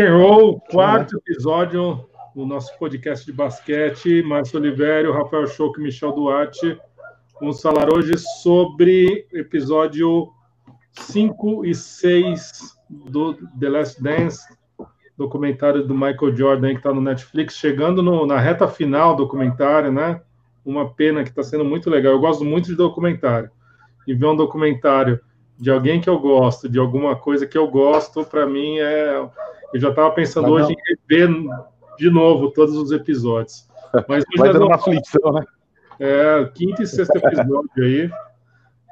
And Roll, quarto episódio do nosso podcast de basquete. Márcio Oliveira, Rafael Choco e Michel Duarte. Vamos falar hoje sobre episódio 5 e 6 do The Last Dance, documentário do Michael Jordan que está no Netflix, chegando no, na reta final do documentário, né? Uma pena que está sendo muito legal. Eu gosto muito de documentário. E ver um documentário de alguém que eu gosto, de alguma coisa que eu gosto, para mim é eu já estava pensando Mas hoje não. em rever de novo todos os episódios. Mas Vai dando uma aflição, né? É, quinto e sexto episódio aí.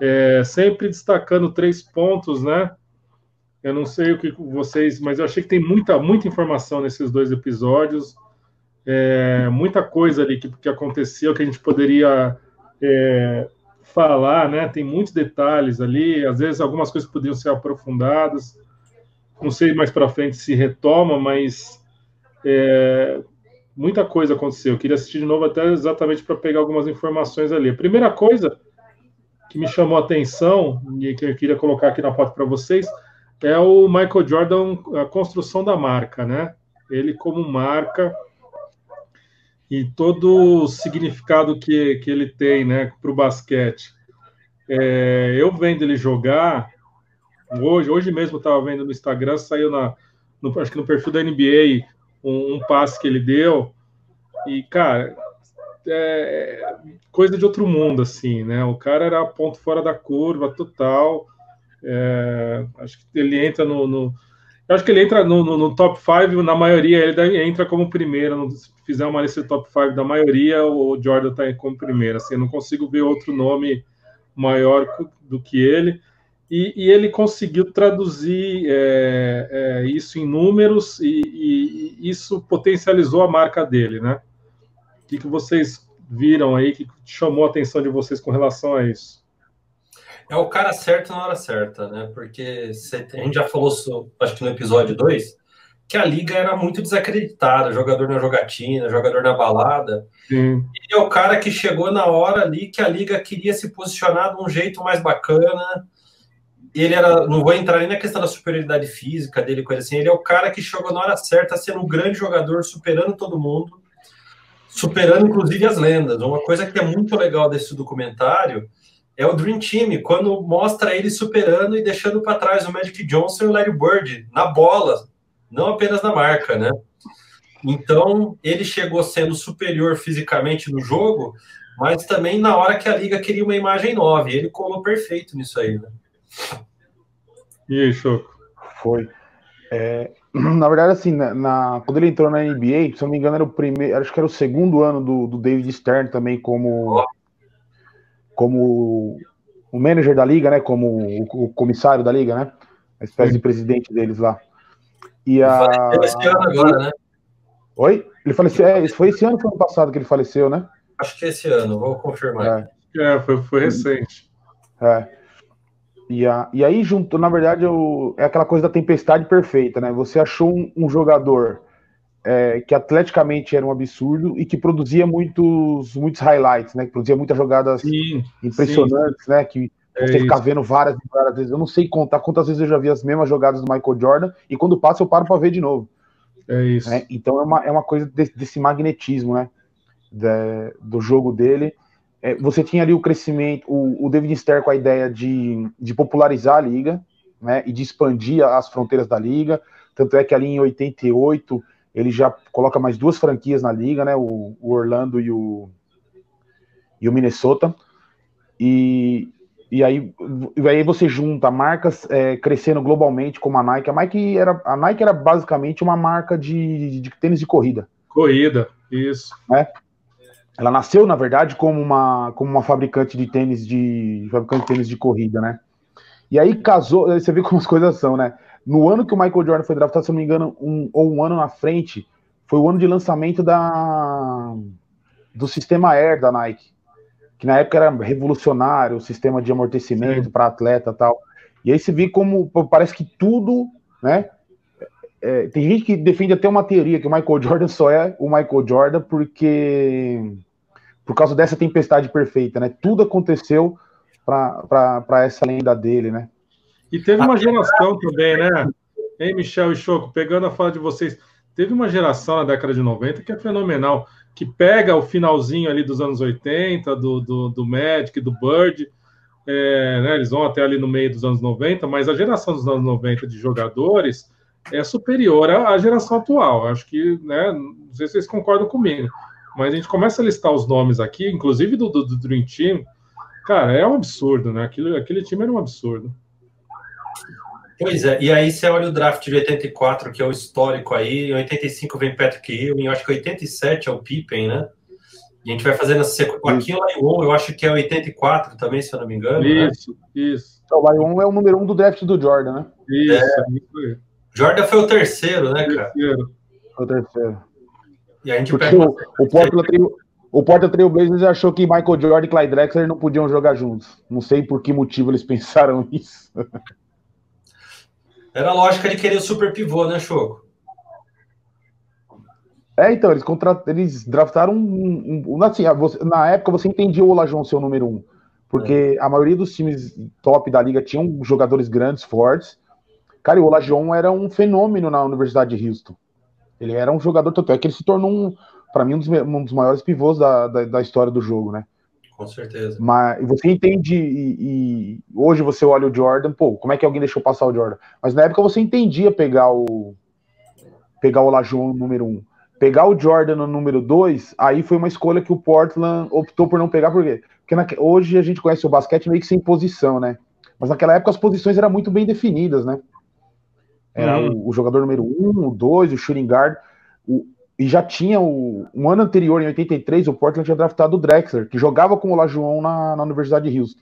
É, sempre destacando três pontos, né? Eu não sei o que vocês, mas eu achei que tem muita, muita informação nesses dois episódios. É, muita coisa ali que, que aconteceu que a gente poderia é, falar, né? Tem muitos detalhes ali, às vezes algumas coisas poderiam ser aprofundadas. Não sei mais para frente se retoma, mas é, muita coisa aconteceu. Eu queria assistir de novo até exatamente para pegar algumas informações ali. A primeira coisa que me chamou a atenção e que eu queria colocar aqui na foto para vocês é o Michael Jordan, a construção da marca, né? Ele como marca e todo o significado que, que ele tem, né, para o basquete. É, eu vendo ele jogar, Hoje, hoje mesmo estava vendo no Instagram, saiu na, no, acho que no perfil da NBA um, um passe que ele deu. E, cara, é coisa de outro mundo, assim, né? O cara era ponto fora da curva total. É, acho que ele entra no, no acho que ele entra no, no, no top 5, na maioria ele entra como primeiro. Se fizer uma lista de top 5 da maioria, o Jordan está como primeiro. Assim, eu não consigo ver outro nome maior do que ele. E, e ele conseguiu traduzir é, é, isso em números e, e, isso potencializou a marca dele, né? O que, que vocês viram aí que chamou a atenção de vocês com relação a isso? É o cara certo na hora certa, né? Porque a gente já falou, acho que no episódio 2, que a liga era muito desacreditada, jogador na jogatina, jogador na balada. Sim. Ele é o cara que chegou na hora ali que a liga queria se posicionar de um jeito mais bacana, ele era, não vou entrar nem na questão da superioridade física dele, coisa assim, ele é o cara que chegou na hora certa, sendo um grande jogador, superando todo mundo, superando inclusive as lendas. Uma coisa que é muito legal desse documentário é o Dream Team, quando mostra ele superando e deixando para trás o Magic Johnson e o Larry Bird na bola, não apenas na marca, né? Então, ele chegou sendo superior fisicamente no jogo, mas também na hora que a liga queria uma imagem nova, ele colou perfeito nisso aí, né? E aí, Choco? Foi. É, na verdade, assim, na, na, quando ele entrou na NBA, se eu não me engano, era o primeiro, acho que era o segundo ano do, do David Stern também como, como o manager da liga, né? Como o, o comissário da liga, né? A espécie Sim. de presidente deles lá. E a. Esse ano agora, né? Oi? Ele faleceu. É, foi esse ano ou foi ano passado que ele faleceu, né? Acho que é esse ano, vou confirmar. É, é foi, foi recente. É. E, a, e aí, junto, na verdade, eu, é aquela coisa da tempestade perfeita, né? Você achou um, um jogador é, que atleticamente era um absurdo e que produzia muitos, muitos highlights, né? Que produzia muitas jogadas sim, impressionantes, sim. né? Que é você fica vendo várias e várias vezes. Eu não sei contar quantas vezes eu já vi as mesmas jogadas do Michael Jordan e quando passa eu paro para ver de novo. É isso. Né? Então é uma, é uma coisa desse, desse magnetismo, né? De, do jogo dele é, você tinha ali o crescimento, o, o David Stern com a ideia de, de popularizar a liga, né, e de expandir as fronteiras da liga, tanto é que ali em 88 ele já coloca mais duas franquias na liga, né, o, o Orlando e o, e o Minnesota, e, e aí, e aí você junta marcas é, crescendo globalmente como a Nike, a Nike era, a Nike era basicamente uma marca de, de, de tênis de corrida. Corrida, isso. Né? Ela nasceu, na verdade, como uma, como uma fabricante de tênis de fabricante de tênis de corrida, né? E aí casou, você vê como as coisas são, né? No ano que o Michael Jordan foi draftado, se não me engano, um, ou um ano na frente, foi o ano de lançamento da, do sistema Air da Nike, que na época era revolucionário, o sistema de amortecimento para atleta tal. E aí você vê como parece que tudo, né? É, tem gente que defende até uma teoria que o Michael Jordan só é o Michael Jordan porque por causa dessa tempestade perfeita, né? Tudo aconteceu para essa lenda dele, né? E teve uma geração também, né? Hein, Michel e Choco, pegando a fala de vocês, teve uma geração na década de 90 que é fenomenal, que pega o finalzinho ali dos anos 80, do, do, do Magic, do Bird, é, né, eles vão até ali no meio dos anos 90, mas a geração dos anos 90 de jogadores é superior à, geração atual. Acho que, né, não sei se vocês concordam comigo, mas a gente começa a listar os nomes aqui, inclusive do, do, do Dream Team, cara, é um absurdo, né? Aquilo, aquele time era um absurdo. Pois é, e aí você olha o draft de 84, que é o histórico aí, em 85 vem Patrick Ewing, eu acho que 87 é o Pippen, né? E a gente vai fazendo essa sequência. Aqui o Lyon, eu acho que é 84 também, se eu não me engano. Né? Isso, né? isso. Então, o Lyon é o número um do draft do Jordan, né? Isso, é. isso Jordan foi o terceiro, né, cara? Terceiro. Foi o terceiro. E a gente Porque pega... o, o Portland o Trail Blazers achou que Michael Jordan e Clyde Drexler não podiam jogar juntos. Não sei por que motivo eles pensaram isso. Era a lógica de querer o super pivô, né, Choco? É, então, eles, contra... eles draftaram um. um, um assim, você, na época você entendia o Olajon ser o número um. Porque é. a maioria dos times top da liga tinham jogadores grandes, fortes. Cara, e o Olajon era um fenômeno na Universidade de Houston. Ele era um jogador, tanto é que ele se tornou, um, para mim, um dos, um dos, maiores pivôs da, da, da história do jogo, né? Com certeza. Mas você entende, e, e, hoje você olha o Jordan, pô, como é que alguém deixou passar o Jordan? Mas na época você entendia pegar o pegar o Lajon no número um. Pegar o Jordan no número dois, aí foi uma escolha que o Portland optou por não pegar, por quê? Porque na, hoje a gente conhece o basquete meio que sem posição, né? Mas naquela época as posições eram muito bem definidas, né? Era uhum. o, o, jogador número um, o dois, o shooting guard. O, e já tinha o um ano anterior, em 83, o Portland tinha draftado o Drexler, que jogava com o Lajoão na, na Universidade de Houston.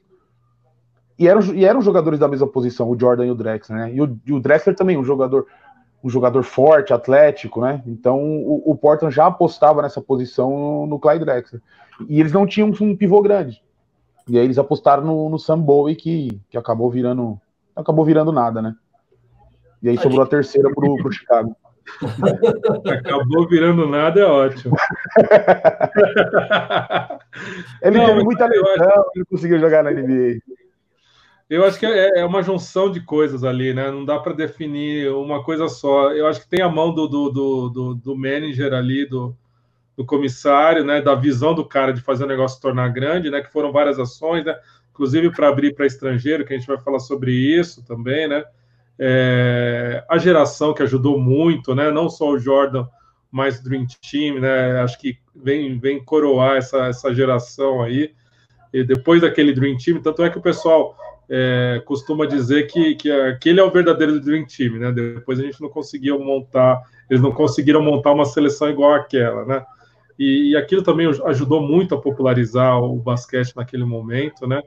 E eram, e eram jogadores da mesma posição, o Jordan e o Drexler, né? E o, e o Drexler também, um jogador, um jogador forte, atlético, né? Então o, o Portland já apostava nessa posição no, no Clyde Drexler. E eles não tinham um pivô grande. E aí eles apostaram no, no Sam Bowie, que, que acabou virando. Acabou virando nada, né? E aí sobrou a terceira pro, pro Chicago. Acabou virando nada, é ótimo. ele não, teve muita lesão, ele conseguiu jogar na NBA. Eu acho que é, é uma junção de coisas ali, né? Não dá para definir uma coisa só. Eu acho que tem a mão do, do, do, do, do manager ali, do, do comissário, né? Da visão do cara de fazer o negócio se tornar grande, né? Que foram várias ações, né? Inclusive para abrir para estrangeiro, que a gente vai falar sobre isso também, né? É, a geração que ajudou muito, né? Não só o Jordan, mas o Dream Team, né? Acho que vem, vem coroar essa, essa geração aí. E depois daquele Dream Team, tanto é que o pessoal é, costuma dizer que, que aquele é o verdadeiro Dream Team, né? Depois a gente não conseguiu montar, eles não conseguiram montar uma seleção igual àquela, né? E, e aquilo também ajudou muito a popularizar o basquete naquele momento, né?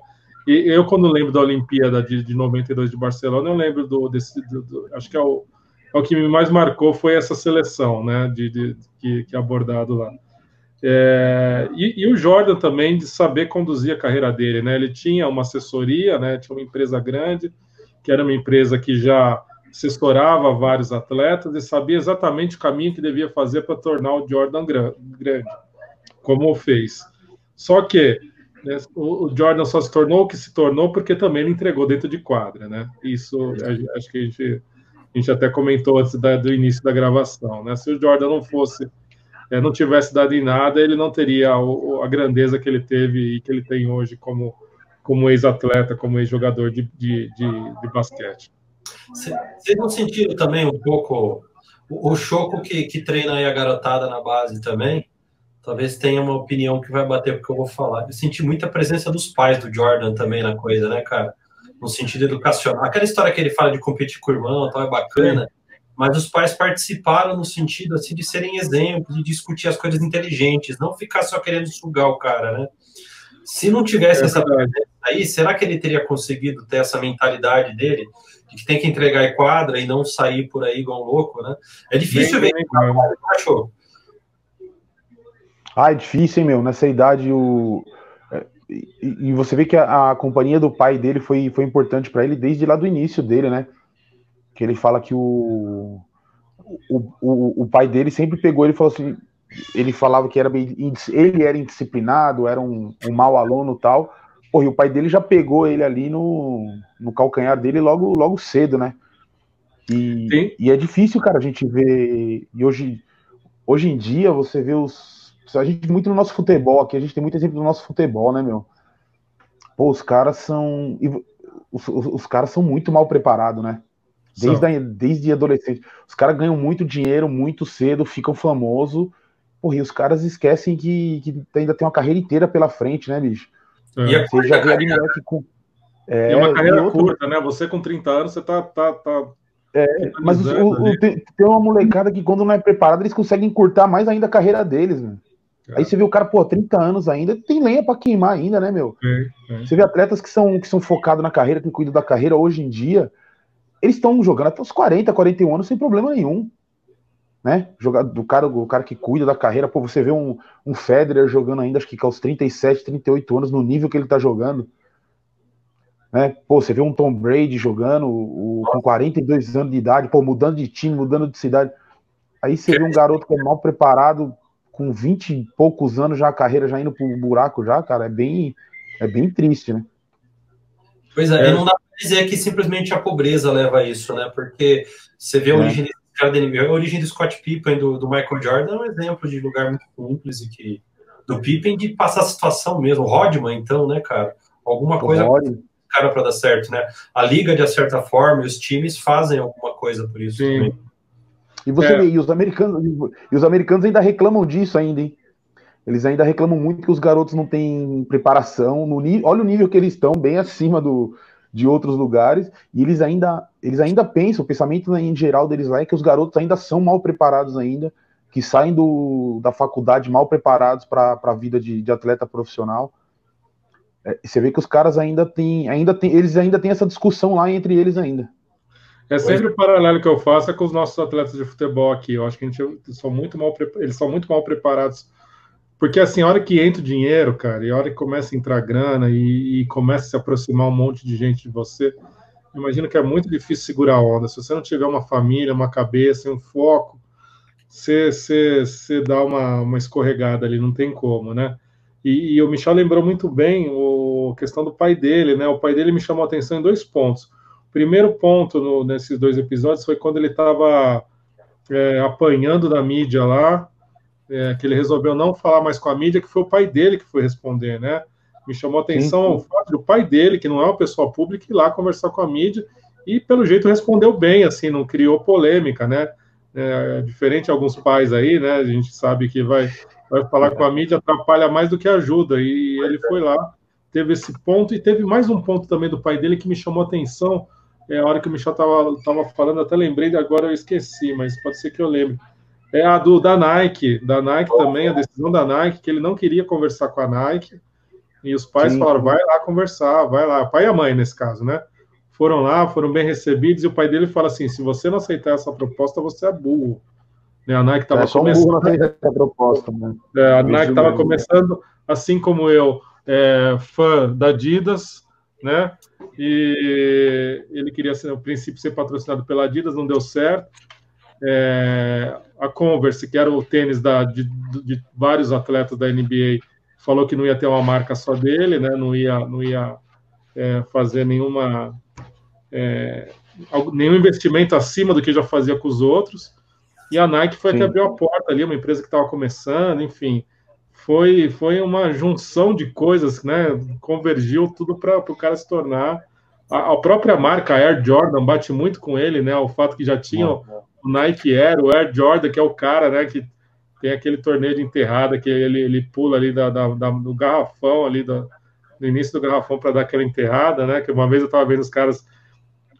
E eu, quando lembro da Olimpíada de, de 92 de Barcelona, eu lembro do, desse. Do, do, acho que é o, é o que me mais marcou foi essa seleção, né? De, de que, que é abordado lá. É, e, e, o Jordan também de saber conduzir a carreira dele, né? Ele tinha uma assessoria, né? Tinha uma empresa grande, que era uma empresa que já assessorava vários atletas e sabia exatamente o caminho que devia fazer para tornar o Jordan grande, como fez. Só que? O, Jordan só se tornou o que se tornou porque também ele entregou dentro de quadra, né? Isso acho que a gente, a gente até comentou antes da, do início da gravação, né? Se o Jordan não fosse, é, não tivesse dado em nada, ele não teria a, a grandeza que ele teve e que ele tem hoje como, como ex-atleta, como ex-jogador de, de, de, de basquete. Vocês não sentiram também um pouco o, o choco que, que treina aí a garotada na base também? Talvez tenha uma opinião que vai bater porque eu vou falar. Eu senti muita presença dos pais do Jordan também na coisa, né, cara? No sentido educacional. Aquela história que ele fala de competir com o irmão, tal, é bacana. Mas os pais participaram no sentido assim de serem exemplos, de discutir as coisas inteligentes, não ficar só querendo sugar o cara, né? Se não tivesse é essa aí, será que ele teria conseguido ter essa mentalidade dele de que tem que entregar em quadra e não sair por aí igual um louco, né? É difícil bem, ver. Bem, achou? Ah, é difícil, hein, meu? Nessa idade, o. É, e, você vê que a, a, companhia do pai dele foi, foi importante para ele desde lá do início dele, né? Que ele fala que o, o, o, o pai dele sempre pegou ele e falou assim: ele falava que era bem, ele era indisciplinado, era um, um mau aluno tal. Porra, e o pai dele já pegou ele ali no, no calcanhar dele logo, logo cedo, né? E, e, é difícil, cara, a gente ver. E hoje, hoje em dia, você vê os. A gente muito no nosso futebol aqui, a gente tem muito exemplo do nosso futebol, né, meu? Pô, os caras são. Os, os, os caras são muito mal preparados, né? Desde, a, desde adolescente. Os caras ganham muito dinheiro muito cedo, ficam famosos. Porra, e os caras esquecem que, que ainda tem uma carreira inteira pela frente, né, bicho? É. E você já vê ali moleque com. É, é uma carreira outro... curta, né? Você com 30 anos, você tá. tá, tá é, mas o, o, tem, tem, uma molecada que, quando não é preparada, eles conseguem encurtar mais ainda a carreira deles, né? Aí você vê o cara, pô, 30 anos ainda, tem lenha para queimar ainda, né, meu? É, é. Você vê atletas que são, que são focados na carreira, que cuidam da carreira hoje em dia, eles estão jogando até os 40, 41 anos sem problema nenhum. Né? Jogar, do cara, o cara que cuida da carreira, pô, você vê um, um Federer jogando ainda, acho que aos 37, 38 anos, no nível que ele tá jogando. Né? Pô, você vê um Tom Brady jogando o, com 42 anos de idade, pô, mudando de time, mudando de cidade. Aí você vê um garoto que é mal preparado, com 20 e poucos anos já a carreira já indo pro buraco já, cara, é bem, é bem triste, né? Pois é, é. e não dá pra dizer que simplesmente a pobreza leva a isso, né? Porque você vê a é. origem a origem do Scott Pippen, do, do, Michael Jordan, é um exemplo de lugar muito simples e que do Pippen de passar a situação mesmo. Rodman, então, né, cara? Alguma coisa cara para dar certo, né? A liga, de certa forma, e os times fazem alguma coisa por isso Sim. também. E você é. vê, e os americanos, e os americanos ainda reclamam disso ainda, hein? Eles ainda reclamam muito que os garotos não têm preparação. No, olha o nível que eles estão, bem acima do, de outros lugares, e eles ainda, eles ainda pensam, o pensamento em geral deles lá é que os garotos ainda são mal preparados ainda, que saem do, da faculdade mal preparados para a vida de, de, atleta profissional. É, você vê que os caras ainda têm, ainda tem, eles ainda têm essa discussão lá entre eles ainda. É sempre o paralelo que eu faço é com os nossos atletas de futebol aqui. Eu acho que a gente são muito mal, eles são muito mal preparados. Porque assim, a hora que entra o dinheiro, cara, e a hora que começa a entrar grana e, e começa a se aproximar um monte de gente de você, imagino que é muito difícil segurar a onda. Se você não tiver uma família, uma cabeça, um foco, você, você, você dá uma, uma escorregada ali, não tem como, né? E, e o Michel lembrou muito bem a questão do pai dele, né? O pai dele me chamou a atenção em dois pontos primeiro ponto no, nesses dois episódios foi quando ele estava é, apanhando da mídia lá, é, que ele resolveu não falar mais com a mídia, que foi o pai dele que foi responder, né? Me chamou a atenção o fato do pai dele, que não é uma pessoa pública, ir lá conversar com a mídia e, pelo jeito, respondeu bem, assim, não criou polêmica, né? É, diferente de alguns pais aí, né? A gente sabe que vai, vai falar com a mídia, atrapalha mais do que ajuda, e ele foi lá, teve esse ponto, e teve mais um ponto também do pai dele que me chamou a atenção, é a hora que o Michel estava tava falando, até lembrei, agora eu esqueci, mas pode ser que eu lembre. É a do da Nike, da Nike também, a decisão da Nike, que ele não queria conversar com a Nike, e os pais Sim. falaram, vai lá conversar, vai lá, pai e a mãe nesse caso, né? Foram lá, foram bem recebidos, e o pai dele fala assim: se você não aceitar essa proposta, você é burro. Né, a Nike estava é, começando. Essa proposta, né? É, a Nike estava começando, assim como eu, é, fã da Adidas, né? E ele queria, ser, no princípio, ser patrocinado pela Adidas, não deu certo. É, a Converse, que era o tênis da, de, de, vários atletas da NBA, falou que não ia ter uma marca só dele, né? Não ia, não ia é, fazer nenhuma é, nenhum investimento acima do que já fazia com os outros. E a Nike foi Sim. que abriu a porta ali, uma empresa que estava começando, enfim foi, foi uma junção de coisas, né? Convergiu tudo para o cara se tornar. A, a, própria marca Air Jordan bate muito com ele, né? O fato que já tinha o, Nike Air, o Air Jordan, que é o cara, né? Que tem aquele torneio de enterrada que ele, ele pula ali da, da, da do garrafão ali no início do garrafão para dar aquela enterrada, né? Que uma vez eu estava vendo os caras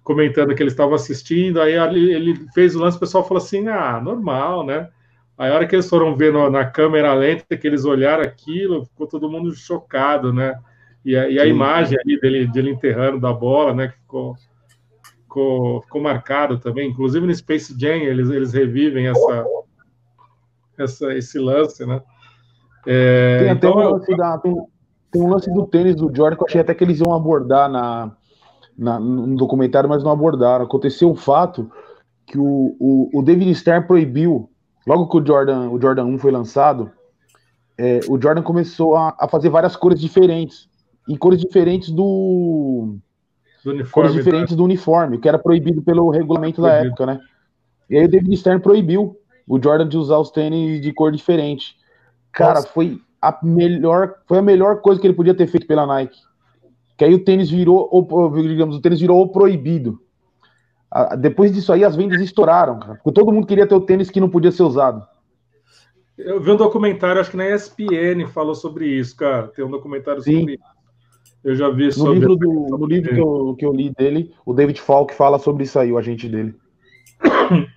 comentando que eles estavam assistindo, aí ele fez o lance, o pessoal falou assim, ah, normal, né? Aí, a hora que eles foram ver no, na câmera lenta, que eles olharam aquilo, ficou todo mundo chocado, né? E a, e a imagem ali dele, dele enterrando da bola, né? Que ficou, ficou, ficou marcado também. Inclusive no Space Jam, eles, eles revivem essa, essa, esse lance, né? É, tem até então, um lance da, tem, tem, um lance do tênis do Jordan que eu achei até que eles iam abordar na, na, no documentário, mas não abordaram. Aconteceu o fato que o, o, o David Stern proibiu Logo que o Jordan, o Jordan 1 foi lançado, é, o Jordan começou a, a, fazer várias cores diferentes. E cores diferentes do, cores diferentes do uniforme, que era proibido pelo regulamento proibido. da época, né? E aí o David Stern proibiu o Jordan de usar os tênis de cor diferente. Cara, Nossa. foi a melhor, foi a melhor coisa que ele podia ter feito pela Nike. Que aí o tênis virou, digamos, o tênis virou o proibido. Depois disso aí, as vendas estouraram, cara, porque todo mundo queria ter o tênis que não podia ser usado. Eu vi um documentário, acho que na ESPN falou sobre isso, cara. Tem um documentário Sim. sobre isso. Eu já vi no Livro do, no livro que eu, que eu li dele, o David Falk fala sobre isso aí, o agente dele.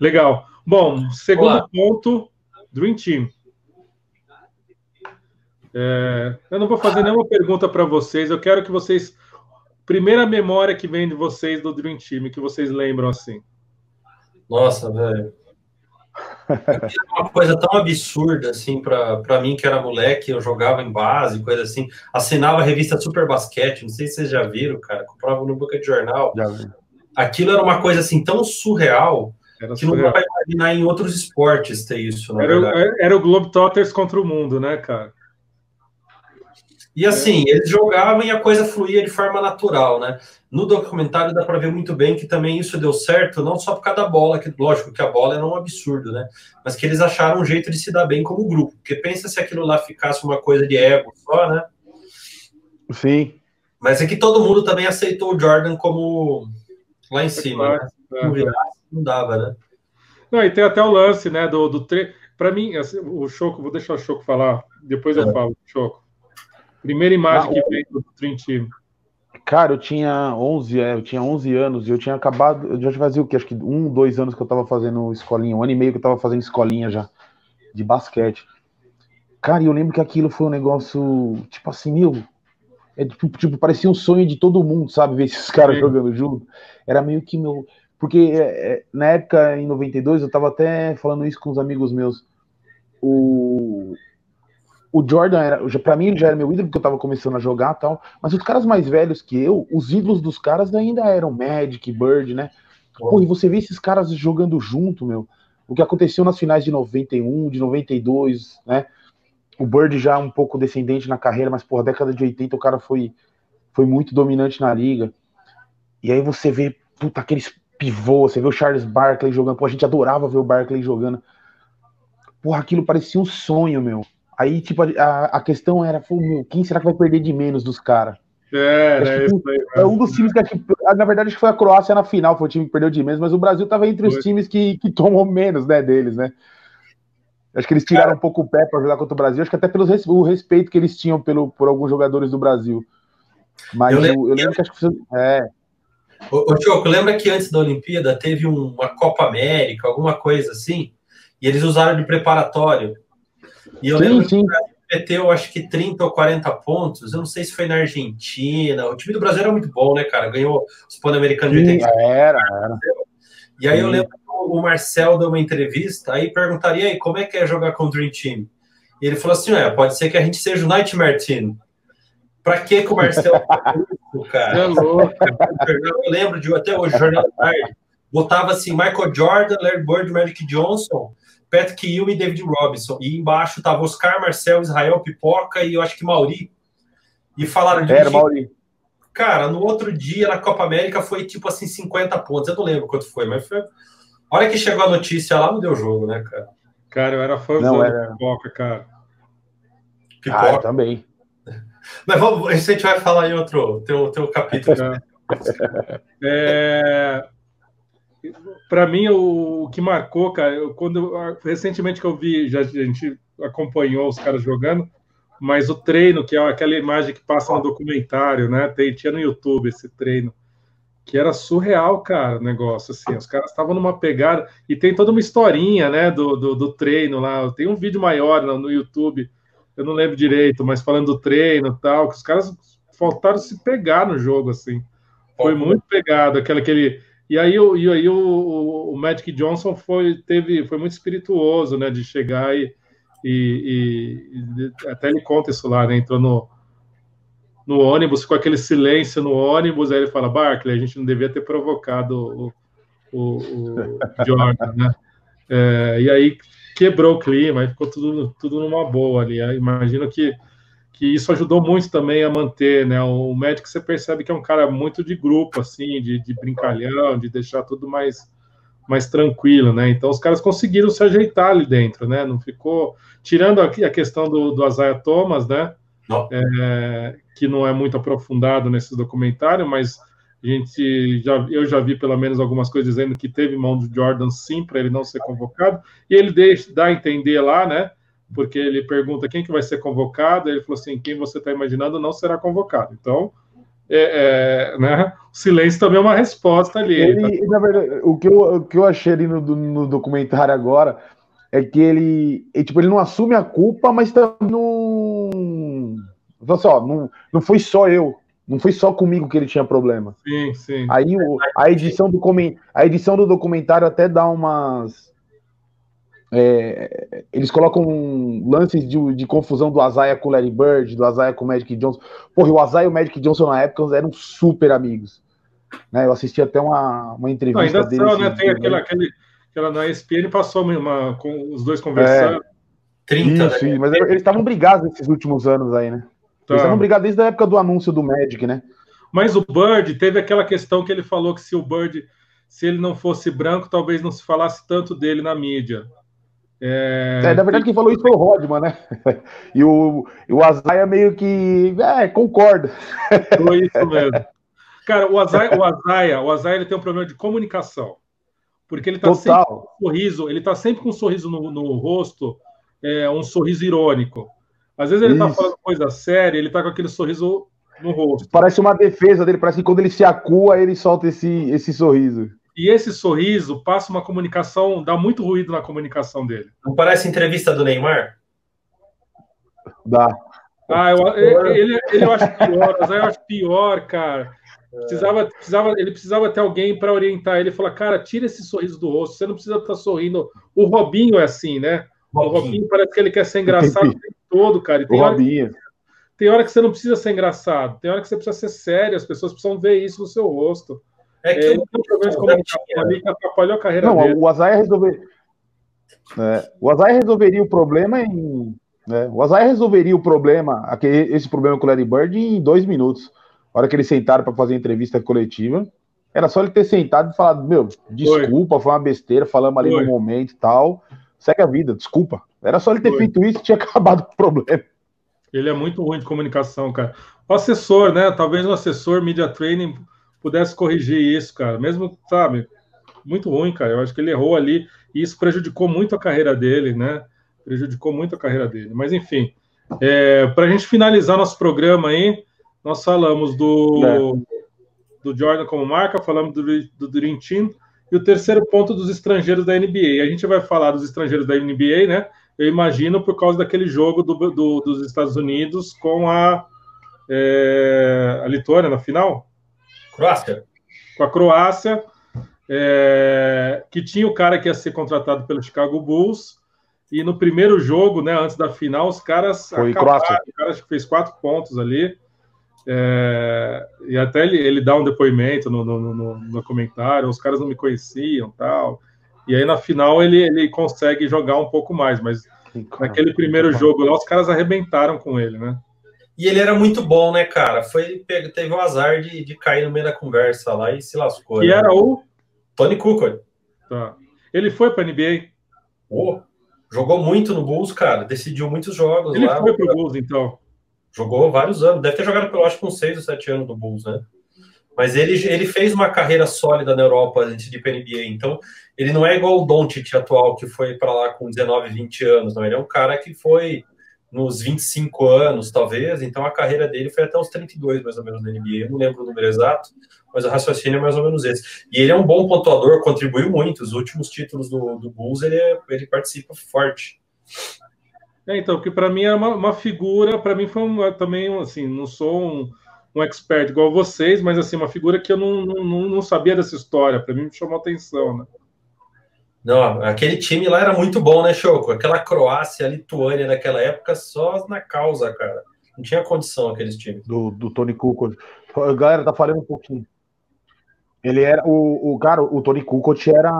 Legal. Bom, segundo Olá. ponto, Dream Team. É, eu não vou fazer nenhuma pergunta para vocês. Eu quero que vocês. Primeira memória que vem de vocês do Dream Team, que vocês lembram assim. Nossa, velho. Uma coisa tão absurda assim para mim que era moleque, eu jogava em base, coisa assim. Assinava a revista Super Basquete, não sei se vocês já viram, cara. Comprava no boca de jornal. Aquilo era uma coisa assim tão surreal era que surreal. não para imaginar em outros esportes ter isso. era, era o Globetrotters contra o mundo, né, cara? E assim, é. eles jogavam e a coisa fluía de forma natural, né? No documentário dá para ver muito bem que também isso deu certo, não só por causa da bola, que lógico que a bola era um absurdo, né? Mas que eles acharam um jeito de se dar bem como grupo. Porque pensa se aquilo lá ficasse uma coisa de ego só, né? Sim. Mas é que todo mundo também aceitou o Jordan como lá em cima, né? É, não dava, né? Não, e tem até o lance, né, do, do tre... para mim, assim, o Choco, vou deixar o Choco falar, depois eu é. falo, Choco. Primeira imagem que veio do Dream Team. Cara, eu tinha 11, é, eu tinha 11 anos e eu tinha acabado, eu já fazia o que? Acho que um, dois anos que eu tava fazendo escolinha, um ano e meio que eu tava fazendo escolinha já, de basquete. Cara, e eu lembro que aquilo foi um negócio, tipo assim, meu, é, tipo, tipo, parecia um sonho de todo mundo, sabe, ver esses caras jogando junto. Era meio que meu, porque é, é, na época, em 92, eu tava até falando isso com os amigos meus, o, o Jordan era, para mim ele já era meu ídolo porque eu tava começando a jogar tal, mas os caras mais velhos que eu, os ídolos dos caras ainda eram Magic, Bird, né? Pô, e você vê esses caras jogando junto, meu. O que aconteceu nas finais de 91, de 92, né? O Bird já um pouco descendente na carreira, mas por década de 80 o cara foi foi muito dominante na liga. E aí você vê, puta, aqueles pivôs, você vê o Charles Barkley jogando, pô, a gente adorava ver o Barkley jogando. Porra, aquilo parecia um sonho, meu. Aí, tipo, a, a questão era, meu, quem será que vai perder de menos dos caras? É, isso aí, é um dos times que, que, na verdade, acho que foi a Croácia na final, foi o time que perdeu de menos, mas o Brasil tava entre os times que, que tomou menos, né, deles, né? Acho que eles tiraram um pouco o pé para jogar contra o Brasil, acho que até pelo o respeito que eles tinham pelo, por alguns jogadores do Brasil. Mas eu lembro, eu, eu lembro que acho que foi, é. Ô, ô Choco, lembra que antes da Olimpíada teve uma Copa América, alguma coisa assim, e eles usaram de preparatório e eu sim, lembro sim. que meteu, acho que 30 ou 40 pontos. Eu não sei se foi na Argentina. O time do Brasil era muito bom, né, cara? Ganhou os Pan-Americanos de 80. Era, era. E aí sim. eu lembro que o Marcel deu uma entrevista, aí perguntaria aí como é que é jogar com o Dream Team. E ele falou assim: é, pode ser que a gente seja o Nightmare Team. Pra que, que o Marcel cara? É louco. Eu lembro de até hoje, Jornal da Tarde, botava assim: Michael Jordan, Larry Bird, Magic Johnson. Patrick Hill e David Robinson. E embaixo tava Oscar, Marcel, Israel, Pipoca e eu acho que Mauri. E falaram de. Era Mauri. Cara, no outro dia na Copa América foi tipo assim 50 pontos. Eu não lembro quanto foi, mas foi. A hora que chegou a notícia lá, não deu jogo, né, cara? Cara, eu era fã não, era... Pipoca, cara. Pipoca. Ah, também. Mas vamos, isso a gente vai falar em outro teu, teu capítulo. é para mim, o, que marcou, cara, eu, quando recentemente que eu vi, já a gente acompanhou os caras jogando, mas o treino, que é aquela imagem que passa no documentário, né? Tem, tinha no YouTube esse treino, que era surreal, cara, o negócio, assim, os caras estavam numa pegada, e tem toda uma historinha, né, do, do, do treino lá, tem um vídeo maior no, YouTube, eu não lembro direito, mas falando do treino e tal, que os caras faltaram se pegar no jogo, assim, foi muito pegado, aquele, aquele e aí, o, e aí o, o Magic Johnson foi, teve, foi muito espirituoso, né? De chegar e, e, e até ele conta isso lá, né? Entrou no, no ônibus, com aquele silêncio no ônibus, aí ele fala, Barkley, a gente não devia ter provocado o, o, o Jordan, né? É, e aí quebrou o clima, aí ficou tudo, tudo numa boa ali. Imagino que, que isso ajudou muito também a manter, né? O Magic você percebe que é um cara muito de grupo, assim, de, de brincalhão, de deixar tudo mais mais tranquilo, né? Então os caras conseguiram se ajeitar ali dentro, né? Não ficou tirando aqui a questão do, do Isaiah Thomas, né? Não. É, que não é muito aprofundado nesse documentário, mas a gente já, eu já vi pelo menos algumas coisas dizendo que teve mão do Jordan sim para ele não ser convocado, e ele deixa, dá a entender lá, né? Porque ele pergunta quem que vai ser convocado, ele falou assim: quem você está imaginando não será convocado. Então, é, é, né? O silêncio também é uma resposta ali. Ele, tá... Na verdade, o que, eu, o que eu achei ali no, no documentário agora é que ele, ele, tipo, ele não assume a culpa, mas também não. Assim, ó, não, não foi só eu. Não foi só comigo que ele tinha problema. Sim, sim. Aí o, a, edição do, a edição do documentário até dá umas. É, eles colocam lances de, de, confusão do Azaia com o Larry Bird, do Azaia com o Magic Johnson. Porra, o Azaia e o Magic Johnson na época eram super amigos. Né? Eu assisti até uma, uma entrevista Não, ainda dele. São, né? Tem aquela, aquele, aquela na ESPN passou uma, com os dois conversando. É, 30, Isso, né? mas eles estavam brigados nesses últimos anos aí, né? Tá. Eles estavam brigados desde a época do anúncio do Magic, né? Mas o Bird teve aquela questão que ele falou que se o Bird, se ele não fosse branco, talvez não se falasse tanto dele na mídia. É... é na verdade, quem falou isso foi o Rodman, né? E o, o Azaia meio que. É, concorda. Foi isso mesmo. Cara, o Azaia, o Azaia, o Azaia ele tem um problema de comunicação. Porque ele tá Total. sempre com um sorriso, ele tá sempre com um sorriso no, no rosto, é, um sorriso irônico. Às vezes ele tá Isso. tá falando coisa séria, ele tá com aquele sorriso no rosto. Parece uma defesa dele, parece que quando ele se acua, ele solta esse, esse sorriso. E esse sorriso passa uma comunicação, dá muito ruído na comunicação dele. Não parece entrevista do Neymar? Dá. Ah, eu, ele, ele eu acho pior, mas eu acho pior, cara. Precisava, precisava, ele precisava ter alguém para orientar ele. Falar, cara, tira esse sorriso do rosto. Você não precisa estar tá sorrindo. O Robinho é assim, né? O Robinho parece que ele quer ser engraçado o tempo todo, cara. E tem, hora que, tem hora que você não precisa ser engraçado. Tem hora que você precisa ser sério. As pessoas precisam ver isso no seu rosto. É que é, ele tem problema de comunicação ali que atrapalhou a carreira não, dele. O Azaia resolver. É, o Azaia resolveria o problema em. É, o Azaia resolveria o problema, aquele, esse problema com o Larry Bird, em dois minutos. A hora que eles sentaram para fazer a entrevista coletiva, era só ele ter sentado e falado: Meu, desculpa, foi, foi uma besteira, falamos ali foi. no momento e tal. Segue a vida, desculpa. Era só ele ter foi. feito isso e tinha acabado o problema. Ele é muito ruim de comunicação, cara. O assessor, né? Talvez o assessor media training pudesse corrigir isso, cara. Mesmo, sabe, muito ruim, cara. Eu acho que ele errou ali e isso prejudicou muito a carreira dele, né? Prejudicou muito a carreira dele. Mas, enfim, é, para a gente finalizar nosso programa aí, nós falamos do, é. do Jordan como marca, falamos do, do Dream Team e o terceiro ponto dos estrangeiros da NBA. A gente vai falar dos estrangeiros da NBA, né? Eu imagino por causa daquele jogo do, do, dos Estados Unidos com a, é, a Lituânia na final. Croácia. Com a Croácia, é, que tinha o cara que ia ser contratado pelo Chicago Bulls. E no primeiro jogo, né, antes da final, os caras Foi acabaram. Croácia. O cara fez quatro pontos ali. É, e até ele, ele dá um depoimento no, no, no, no, comentário, os caras não me conheciam tal. E aí na final ele, ele consegue jogar um pouco mais, mas naquele primeiro jogo lá, os caras arrebentaram com ele, né? E ele era muito bom, né, cara? Foi, teve o azar de, de cair no meio da conversa lá e se lascou. E né? era o Tony Kukoc. Tá. Ele foi para NBA. Oh, jogou muito no Bulls, cara. Decidiu muitos jogos. Ele lá, foi pro Bulls, então. Jogou vários anos. Deve ter jogado, pelo acho, com 6 ou 7 anos do Bulls, né? Mas ele, ele fez uma carreira sólida na Europa antes de ir para NBA. Então, ele não é igual o Doncic atual, que foi para lá com 19, 20 anos. Não, ele é um cara que foi nos 25 anos, talvez, então a carreira dele foi até os 32, mais ou menos, na NBA. Eu não lembro o número exato, mas o raciocínio é mais ou menos esse. E ele é um bom pontuador, contribuiu muito. Os últimos títulos do, do Bulls, ele, é, ele participa forte. É, então, que para mim é uma, uma figura, para mim foi um, também, assim, não sou um, um expert igual vocês, mas assim, uma figura que eu não, não, não sabia dessa história, para mim me chamou atenção, né? Não, aquele time lá era muito bom, né, Choco? Aquela Croácia, Lituânia naquela época, só na causa, cara. Não tinha condição aqueles times. Do, do Tony Kukoc. A galera tá falando um pouquinho. Ele era. O, o cara, o Tony Kukoc era.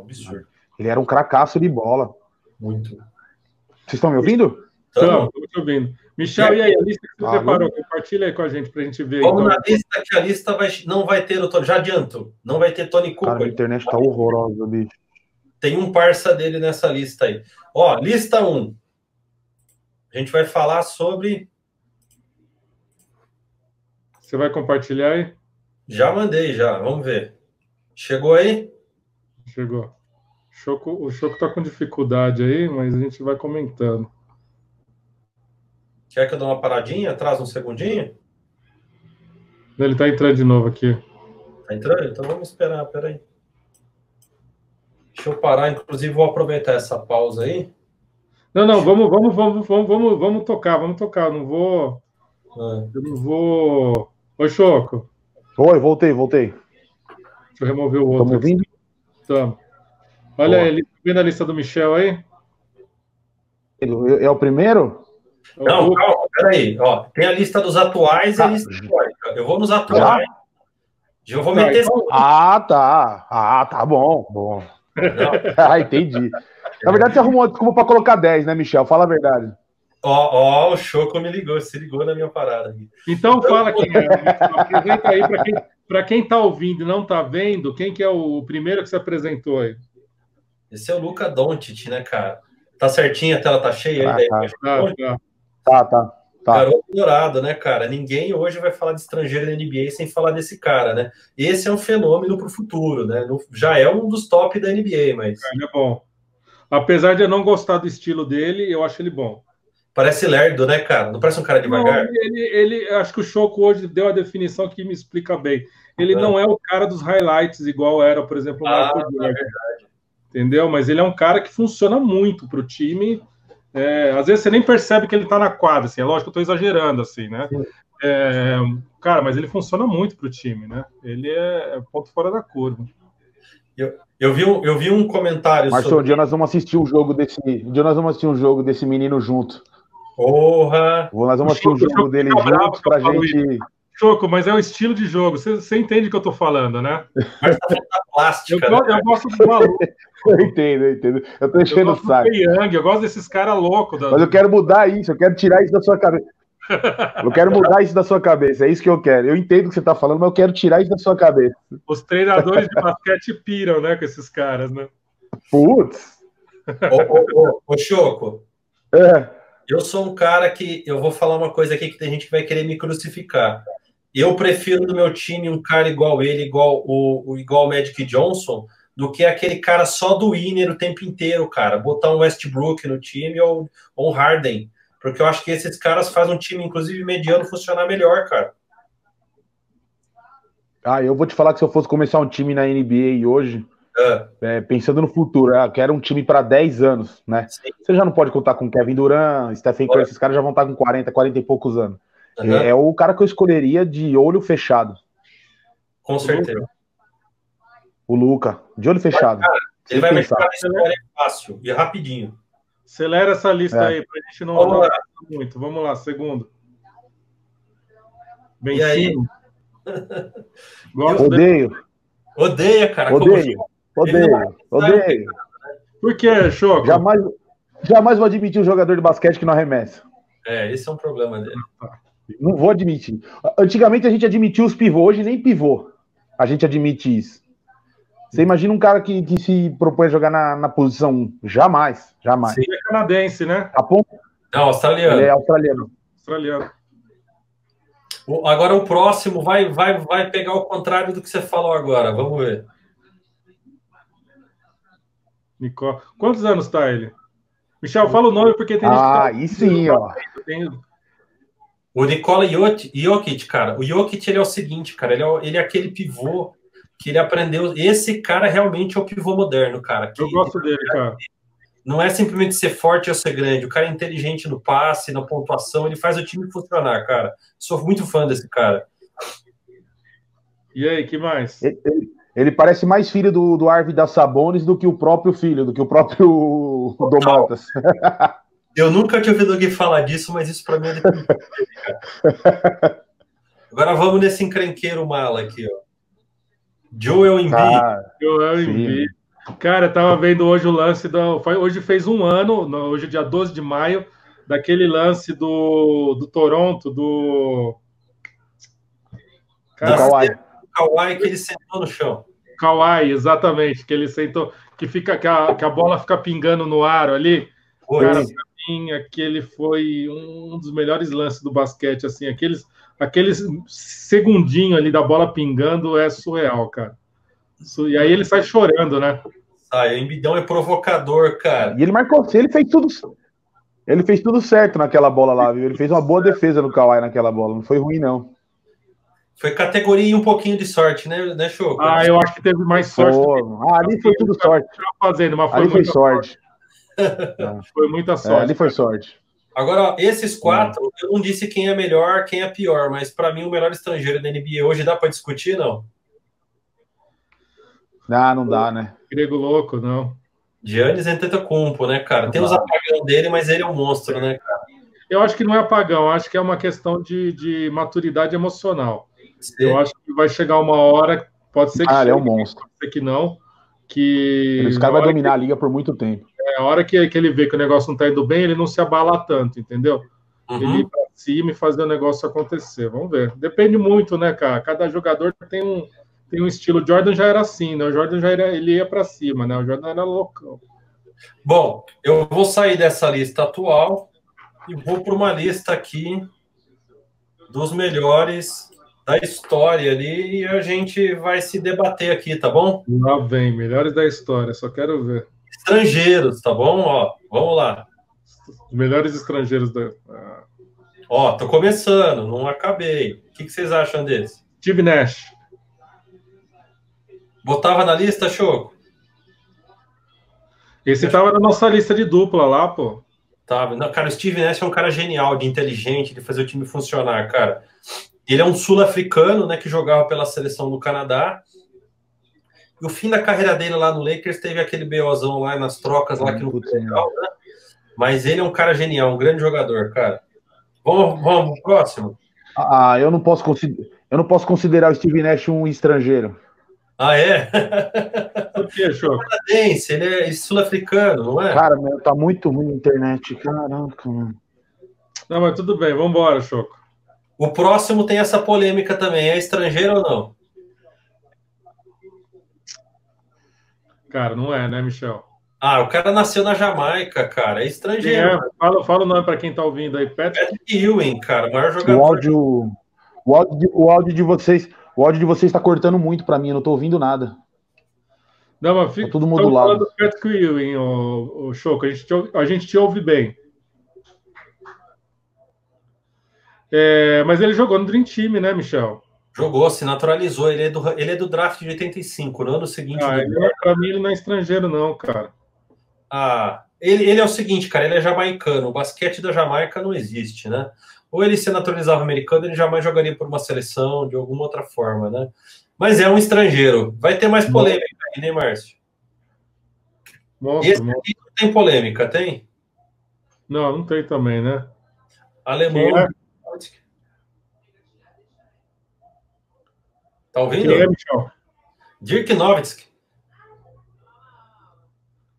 absurdo. Ele era um cracaço de bola. Muito. Vocês estão me ouvindo? Estamos te ouvindo. Michel, e aí, a lista que você ah, preparou? Compartilha aí com a gente para a gente ver. Vamos então. na lista, que a lista vai, não vai ter o Tony. Já adianto, não vai ter Tony Cooper. Cara, a internet tá horrorosa, bicho. Tem um parça dele nessa lista aí. Ó, lista 1. A gente vai falar sobre. Você vai compartilhar aí? Já mandei, já. Vamos ver. Chegou aí? Chegou. Choco, o Choco está com dificuldade aí, mas a gente vai comentando. Quer que eu dê uma paradinha? Traz um segundinho? Ele está entrando de novo aqui. Está entrando? Então vamos esperar, peraí. Deixa eu parar, inclusive vou aproveitar essa pausa aí. Não, não, vamos, vamos, vamos, vamos, vamos, vamos tocar, vamos tocar. Não vou. É. Eu não vou. Oi, Choco. Oi, voltei, voltei. Deixa eu remover o outro. Estamos ouvindo? Estamos. Olha Boa. aí, tá vendo a lista do Michel aí? É o primeiro? Não, calma, peraí. Ó, tem a lista dos atuais e a ah. lista histórica. Eu vou nos atuais. Já? Eu vou meter. Então- ah, tá. Ah, tá bom. Bom. ah, entendi. Na verdade, você arrumou como para colocar 10, né, Michel? Fala a verdade. Ó, ó, o Choco me ligou, se ligou na minha parada. Então, fala quem é. Apresenta aí para quem, pra quem tá ouvindo e não tá vendo, quem que é o primeiro que se apresentou aí? Esse é o Luca Doncic, né, cara? Tá certinho, a tela tá cheia aí. Ah, tá, tá, tá, tá, tá. Garoto dourado, né, cara? Ninguém hoje vai falar de estrangeiro na NBA sem falar desse cara, né? Esse é um fenômeno pro futuro, né? Já é um dos top da NBA, mas. Ele é bom. Apesar de eu não gostar do estilo dele, eu acho ele bom. Parece lerdo, né, cara? Não parece um cara devagar? Não, ele, ele, acho que o Choco hoje deu a definição que me explica bem. Ele ah. não é o cara dos highlights, igual era, por exemplo, o Michael ah, Jordan. É verdade entendeu? Mas ele é um cara que funciona muito para o time. É, às vezes você nem percebe que ele está na quadra, assim, é lógico que eu estou exagerando, assim, né? É, cara, mas ele funciona muito para o time, né? Ele é, é, ponto fora da curva. Eu, eu, vi, um, eu vi um comentário. Marcelo, sobre... um dia nós vamos assistir um jogo desse. Um dia nós vamos assistir um jogo desse menino junto. Porra! Nós vamos assistir um jogo dele juntos pra gente. Choco, mas é o estilo de jogo. Você, você entende o que eu tô falando, né? Mas tá plástica. Eu, né? eu gosto do maluco. Eu entendo, eu entendo. Eu tô enchendo o saco. Young, eu gosto desses caras loucos. Da... Mas eu quero mudar isso, eu quero tirar isso da sua cabeça. Eu quero mudar isso da sua cabeça, é isso que eu quero. Eu entendo o que você tá falando, mas eu quero tirar isso da sua cabeça. Os treinadores de basquete piram, né, com esses caras, né? Putz! Ô, ô, ô, ô Choco. É. Eu sou um cara que. Eu vou falar uma coisa aqui que tem gente que vai querer me crucificar. Eu prefiro no meu time um cara igual ele, igual o, igual o Magic Johnson, do que aquele cara só do winner o tempo inteiro, cara. Botar um Westbrook no time ou, ou um Harden. Porque eu acho que esses caras fazem um time, inclusive mediano, funcionar melhor, cara. Ah, eu vou te falar que se eu fosse começar um time na NBA hoje, é. É, pensando no futuro, eu quero um time para 10 anos, né? Sim. Você já não pode contar com Kevin Durant, Stephen Curry, esses caras já vão estar com 40, 40 e poucos anos. Uhum. É, é o cara que eu escolheria de olho fechado. Com certeza. O Luca, de olho fechado. Cara, ele vai pensar. a história fácil e rapidinho. Acelera essa lista é. aí, pra gente não Vamos muito. Vamos lá, segundo. Bem e aí? Odeio. Odeia, cara. Odeio. Odeio. Odeio. Por que, Choco? Jamais, jamais vou admitir um jogador de basquete que não arremessa. É, esse é um problema dele. Não vou admitir. Antigamente a gente admitia os pivôs, hoje nem pivô. A gente admite isso. Você imagina um cara que, que se propõe a jogar na, na posição 1? Jamais, jamais. Sim, é canadense, né? A ponto... Não, australiano. Ele é australiano. Australiano. Agora o próximo vai, vai, vai pegar o contrário do que você falou agora. Vamos ver. Nicole. Quantos anos tá ele? Michel, fala o nome porque tem ah, gente Ah, tá... aí sim, ó. Tem... O Nikola Jokic, cara, o Jokic ele é o seguinte, cara, ele é, ele é aquele pivô que ele aprendeu. Esse cara realmente é o pivô moderno, cara. Eu gosto dele, cara. Não é simplesmente ser forte ou ser grande. O cara é inteligente no passe, na pontuação, ele faz o time funcionar, cara. Sou muito fã desse cara. E aí, que mais? Ele, ele parece mais filho do, do Arvid da Sabonis do que o próprio filho, do que o próprio Domantas. Eu nunca tinha ouvido alguém falar disso, mas isso para mim é Agora vamos nesse encrenqueiro mala aqui, ó. Joel Embiid. Ah, Joel Embiid. Cara, tava vendo hoje o lance da. Hoje fez um ano, hoje é dia 12 de maio, daquele lance do, do Toronto, do. Cara, do Kawhi. Kawhi que ele sentou no chão. Kawhi, exatamente, que ele sentou, que fica que a, que a bola fica pingando no ar ali. Cara, pra mim, aquele foi um dos melhores lances do basquete, assim, aqueles, aqueles segundinho ali da bola pingando é surreal, cara. E aí ele sai chorando, né? Ah, o Embidão é provocador, cara. E ele marcou, ele fez tudo. Ele fez tudo certo naquela bola lá, viu? Ele fez uma boa defesa no Kawhi naquela bola, não foi ruim, não. Foi categoria e um pouquinho de sorte, né, né Show? Ah, eu acho que teve mais sorte. ah, ali foi tudo sorte. Fazendo, mas foi ali foi sorte. sorte. foi muita sorte. É, ali foi sorte. Agora, ó, esses quatro, eu não disse quem é melhor, quem é pior, mas para mim o melhor estrangeiro da NBA hoje dá para discutir, não? Ah, não dá, né? Grego louco, não. Giannis Antetokounmpo, né, cara? Tem os apagão dele, mas ele é um monstro, né, cara? Eu acho que não é apagão, acho que é uma questão de, de maturidade emocional. Sim. Eu acho que vai chegar uma hora, pode ser que ah, chegue, é um monstro. pode ser que não, que... Esse cara vai dominar que, a liga por muito tempo. É, a hora que, que ele vê que o negócio não está indo bem, ele não se abala tanto, entendeu? Uhum. Ele ir para cima e fazer o negócio acontecer. Vamos ver. Depende muito, né, cara? Cada jogador tem um, tem um estilo. O Jordan já era assim, né? O Jordan já era, ele ia para cima, né? O Jordan era loucão. Bom, eu vou sair dessa lista atual e vou para uma lista aqui dos melhores da história ali e a gente vai se debater aqui, tá bom? Lá vem, melhores da história, só quero ver. Estrangeiros, tá bom? Ó, vamos lá. Os melhores estrangeiros da. Ó, tô começando, não acabei. O que, que vocês acham desse? Steve Nash. Botava na lista, Choco? Esse tava na nossa lista de dupla lá, pô. Tava. Não, cara, o Steve Nash é um cara genial, de inteligente, de fazer o time funcionar, cara. Ele é um sul-africano, né, que jogava pela seleção do Canadá. E o fim da carreira dele lá no Lakers teve aquele BOzão lá nas trocas lá que não foi legal, né? Mas ele é um cara genial, um grande jogador, cara. Vamos, vamos próximo. Ah, eu não posso eu não posso considerar o Steve Nash um estrangeiro. Ah, é? Por que, Choco? Canadense, ele é sul-africano, não é? Cara, meu, tá muito ruim a internet. Caraca, mano. Não, mas tudo bem, vamos embora, Choco. O próximo tem essa polêmica também. É estrangeiro ou não? Cara, não é, né, Michel? Ah, o cara nasceu na Jamaica, cara. É estrangeiro. É, fala, fala o nome para quem tá ouvindo aí. Patrick, Patrick Ewing, cara, o maior jogador. O áudio, o áudio, o áudio de vocês o áudio de vocês está cortando muito para mim, eu não estou ouvindo nada. Não, mas fica, tá mundo lá. falando do Patrick Ewing, o, o Choco, a gente, te, a gente te ouve bem. É, mas ele jogou no Dream Team, né, Michel? Jogou, se naturalizou. Ele é do, ele é do draft de 85, no ano seguinte. Ah, ele, é, pra mim, ele não é estrangeiro, não, cara. Ah, ele, ele é o seguinte, cara, ele é jamaicano. O basquete da Jamaica não existe, né? ou ele se naturalizava americano, ele jamais jogaria por uma seleção de alguma outra forma, né? Mas é um estrangeiro. Vai ter mais polêmica aí, né, Márcio? Nossa, Esse aqui não tem polêmica, tem? Não, não tem também, né? Alemão. É? Tá ouvindo? Quem é, Michel? Dirk Nowitzki.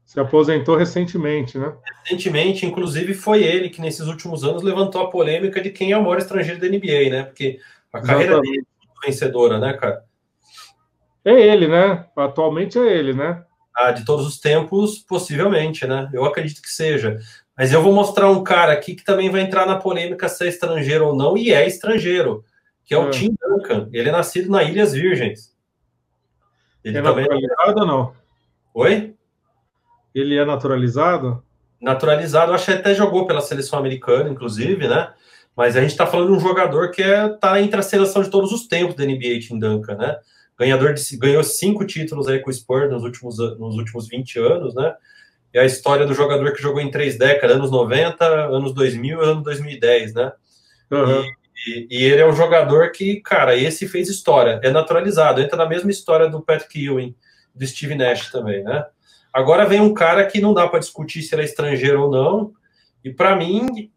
Se aposentou recentemente, né? Recentemente, inclusive, foi ele que, nesses últimos anos, levantou a polêmica de quem é o maior estrangeiro da NBA, né? Porque a carreira Exatamente. dele é vencedora, né, cara? É ele, né? Atualmente é ele, né? Ah, de todos os tempos, possivelmente, né? Eu acredito que seja. Mas eu vou mostrar um cara aqui que também vai entrar na polêmica se é estrangeiro ou não, e é estrangeiro, que é o é. Tim Duncan. Ele é nascido na Ilhas Virgens. Ele é também... naturalizado ou não? Oi? Ele é naturalizado? Naturalizado, acho que até jogou pela seleção americana, inclusive, né? Mas a gente está falando de um jogador que é, tá entre a seleção de todos os tempos da NBA, Tim Duncan, né? Ganhador de, ganhou cinco títulos aí com o Spurs nos últimos, nos últimos 20 anos, né? E a história do jogador que jogou em três décadas, anos 90, anos 2000 e anos 2010, né? Uhum. E, e, e, ele é um jogador que, cara, esse fez história, é naturalizado, entra na mesma história do Patrick Ewing, do Steve Nash também, né? Agora vem um cara que não dá para discutir se ele é estrangeiro ou não. E para mim,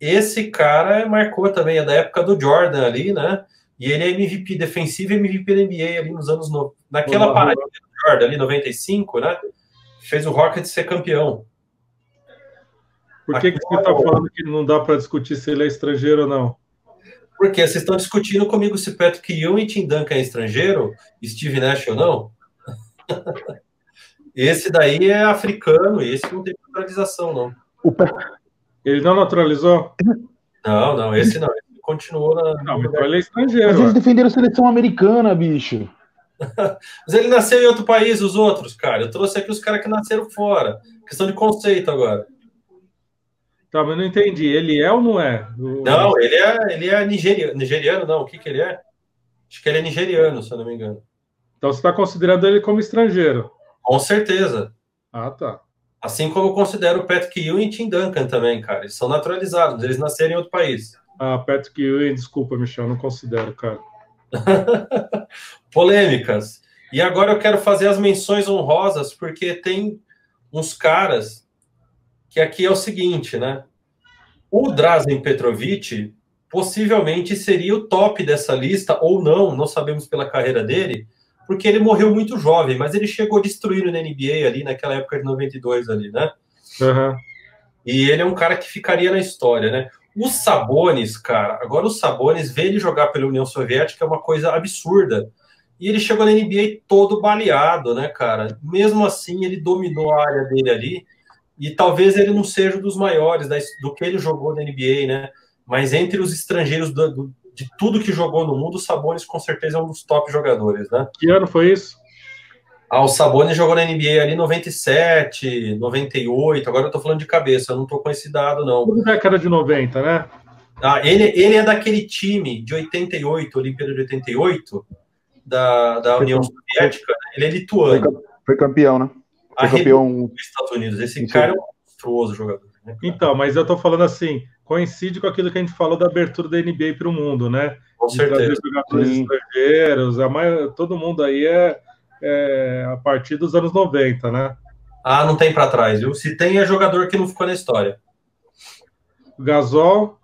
esse cara marcou também, é da época do Jordan ali, né? E ele é MVP defensivo e MVP da NBA ali nos anos. No... Naquela uhum. parada do Jordan ali, 95, né? Fez o Rockets ser campeão. Por que, que você está falando que não dá para discutir se ele é estrangeiro ou não? Porque vocês estão discutindo comigo se Patrick Ewing e Tim Duncan é estrangeiro, Steve Nash ou não. esse daí é africano, esse não tem naturalização, não. Ele não naturalizou? Não, não, esse não. Ele continuou na. Não, então ele é estrangeiro. Mas eles defenderam a seleção americana, bicho. Mas ele nasceu em outro país, os outros, cara. Eu trouxe aqui os caras que nasceram fora. Questão de conceito agora. Tá, mas não entendi. Ele é ou não é? O... Não, ele é, ele é nigeriano, nigeriano, não. O que, que ele é? Acho que ele é nigeriano, se eu não me engano. Então você está considerando ele como estrangeiro? Com certeza. Ah, tá. Assim como eu considero o Patrick Ewing e Tim Duncan também, cara. Eles são naturalizados, eles nasceram em outro país. Ah, Patrick Ewing, desculpa, Michel, não considero, cara. Polêmicas. E agora eu quero fazer as menções honrosas, porque tem uns caras que aqui é o seguinte, né? O Drazen Petrovic possivelmente seria o top dessa lista, ou não, não sabemos pela carreira dele, porque ele morreu muito jovem, mas ele chegou destruindo na NBA ali naquela época de 92 ali, né? Uhum. E ele é um cara que ficaria na história, né? O Sabonis, cara, agora o Sabonis, ver ele jogar pela União Soviética é uma coisa absurda. E ele chegou na NBA todo baleado, né, cara? Mesmo assim, ele dominou a área dele ali. E talvez ele não seja um dos maiores do que ele jogou na NBA, né? Mas entre os estrangeiros do, do, de tudo que jogou no mundo, o Sabonis com certeza é um dos top jogadores, né? Que ano foi isso? Ah, o Sabonis jogou na NBA ali 97, 98, agora eu tô falando de cabeça, eu não tô com esse dado, não. Tudo década de 90, né? Ah, ele, ele é daquele time de 88, Olimpíada de 88, da, da União Soviética, né? ele é lituano. Foi campeão, né? Foi a campeão dos Estados Unidos. Esse cara é um monstruoso jogador. Né, então, mas eu tô falando assim, coincide com aquilo que a gente falou da abertura da NBA para o mundo, né? Com certeza. jogadores Sim. estrangeiros, a maioria, todo mundo aí é é, a partir dos anos 90, né? Ah, não tem para trás, viu? Se tem, é jogador que não ficou na história. Gasol.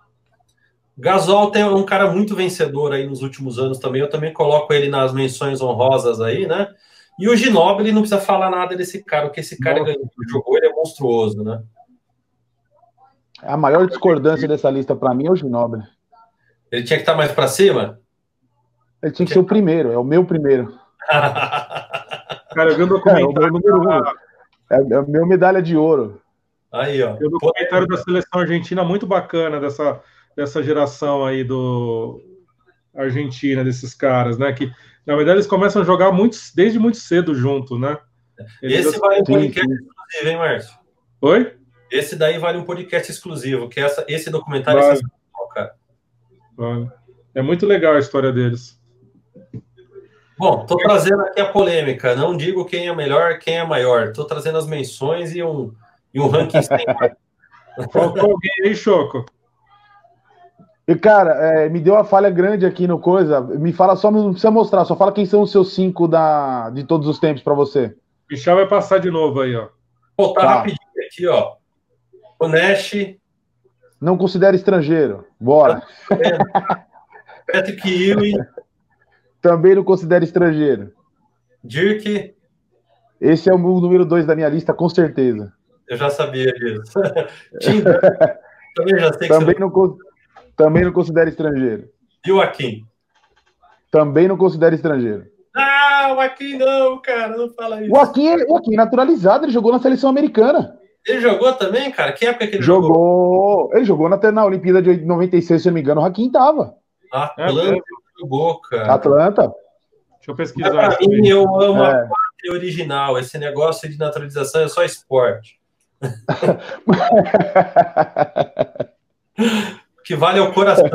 Gasol tem um cara muito vencedor aí nos últimos anos também. Eu também coloco ele nas menções honrosas aí, né? E o Ginobili não precisa falar nada desse cara, porque esse cara ganhou, jogou, ele é monstruoso, né? A maior discordância dessa lista para mim é o Ginobili. Ele tinha que estar tá mais para cima? Ele tinha que ser o primeiro, é o meu primeiro. Cara, eu vi um documentário. É, o meu número um. É, é a minha medalha de ouro. Aí, ó. Tem um documentário da seleção argentina muito bacana dessa, dessa geração aí do Argentina, desses caras, né? Que na verdade eles começam a jogar muito, desde muito cedo juntos, né? Eles Esse vale um podcast exclusivo, hein, Márcio? Oi? Esse daí vale um podcast exclusivo, que essa, esse documentário é vale. é cara. Vale. É muito legal a história deles. Bom, estou trazendo aqui a polêmica. Não digo quem é melhor, quem é maior. Estou trazendo as menções e um, e um ranking. Faltou alguém aí, Choco? E, cara, é, me deu uma falha grande aqui no coisa. Me fala só, não precisa mostrar, só fala quem são os seus cinco da, de todos os tempos para você. Michel vai passar de novo aí, ó. Vou tá, tá rapidinho aqui, ó. O Nash. Não considera estrangeiro. Bora. Patrick Ewing. Também não considero estrangeiro. Dirk. Esse é o número dois da minha lista, com certeza. Eu já sabia disso. também já sei que também você... não, também não considero estrangeiro. E o Akin? Também não considero estrangeiro. Ah, o Akin não, cara, não fala isso. O Akin, é, o Akin é naturalizado, ele jogou na seleção americana. Ele jogou também, cara? Que época que ele jogou? jogou? Ele jogou na, na Olimpíada de 96, se eu não me engano, o Hakim tava. Atlanta, jogou, cara. Atlanta. Deixa eu pesquisar. Pra mim, eu amo é. a parte original. Esse negócio de naturalização é só esporte. que vale é o coração.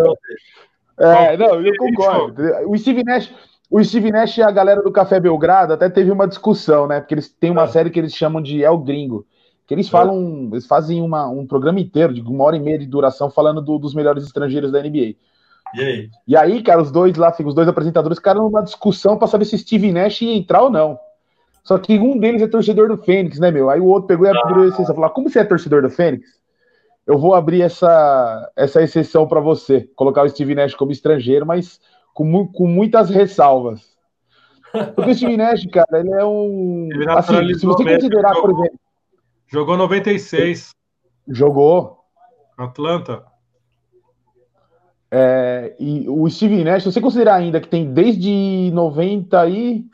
É, não, eu concordo. O Steve Nash, o Steve Nash e a galera do Café Belgrado até teve uma discussão, né? Porque eles têm uma é. série que eles chamam de El Gringo. Que eles falam, eles fazem uma, um programa inteiro de uma hora e meia de duração falando do, dos melhores estrangeiros da NBA. E aí? E aí, cara, os dois lá, os dois apresentadores ficaram numa discussão para saber se Steve Nash ia entrar ou não. Só que um deles é torcedor do Fênix, né, meu? Aí o outro pegou e abriu a exceção. Falou: ah, como você é torcedor do Fênix? Eu vou abrir essa, essa exceção para você. Colocar o Steve Nash como estrangeiro, mas com, com muitas ressalvas. Porque o Steve Nash, cara, ele é um. Ele assim, se você considerar, jogou, por exemplo. Jogou 96. Jogou. Atlanta. É, e o Steve Nash, se você considerar ainda que tem desde 90 e.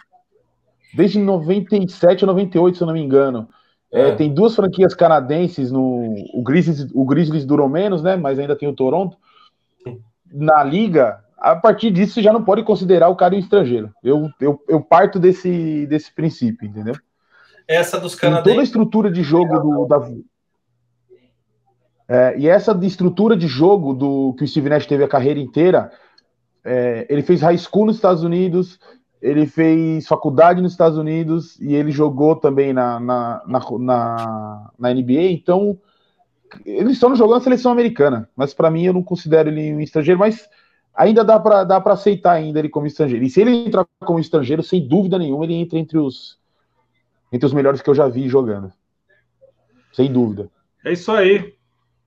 Desde 97 ou 98, se eu não me engano. É, é. tem duas franquias canadenses no. O Grizzlies, o Grizzlies durou menos, né? Mas ainda tem o Toronto. Na liga, a partir disso você já não pode considerar o cara um estrangeiro. Eu, eu, eu parto desse, desse princípio, entendeu? Essa dos canadenses. toda a estrutura de jogo do, da, é, e essa de estrutura de jogo do que o Steve Nash teve a carreira inteira, é, ele fez high school nos Estados Unidos, ele fez faculdade nos Estados Unidos e ele jogou também na, na, na, na, na NBA, então ele só não jogou na seleção americana, mas para mim eu não considero ele um estrangeiro, mas ainda dá para dá aceitar ainda ele como estrangeiro. E se ele entrar como estrangeiro, sem dúvida nenhuma, ele entra entre os entre os melhores que eu já vi jogando. Sem dúvida. É isso aí.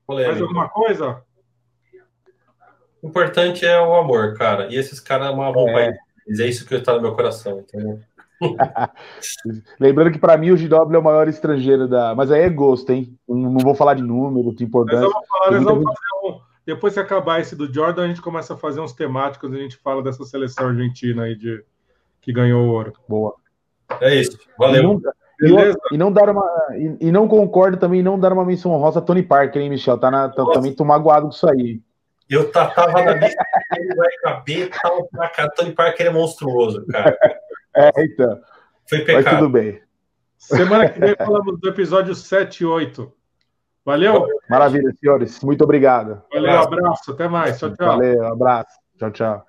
Polêmica. Mais alguma coisa? O importante é o amor, cara. E esses caras amavam é. É isso que está no meu coração, entendeu? Lembrando que para mim o GW é o maior estrangeiro da. Mas aí é gosto, hein? Não vou falar de número, de importância. Nós vamos falar, nós vamos fazer um... Depois que acabar esse do Jordan, a gente começa a fazer uns temáticos, a gente fala dessa seleção argentina aí de... que ganhou o ouro. Boa. É isso. Valeu. Beleza. E, não dar uma. E, e, não concordo também não dar uma menção honrosa a Tony Parker, hein, Michel? Tá, na, tá também tô magoado com isso aí. Eu tava na lista ele vai caber, tal, cara. Tony Parker é monstruoso, cara. É, então. Foi pecado. Mas tudo bem. Semana que vem falamos do episódio 7 e 8. Valeu? Maravilha, senhores. Muito obrigado. Valeu, abraço. abraço. Até mais. Tchau, tchau. Valeu, abraço. Tchau, tchau.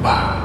Goodbye.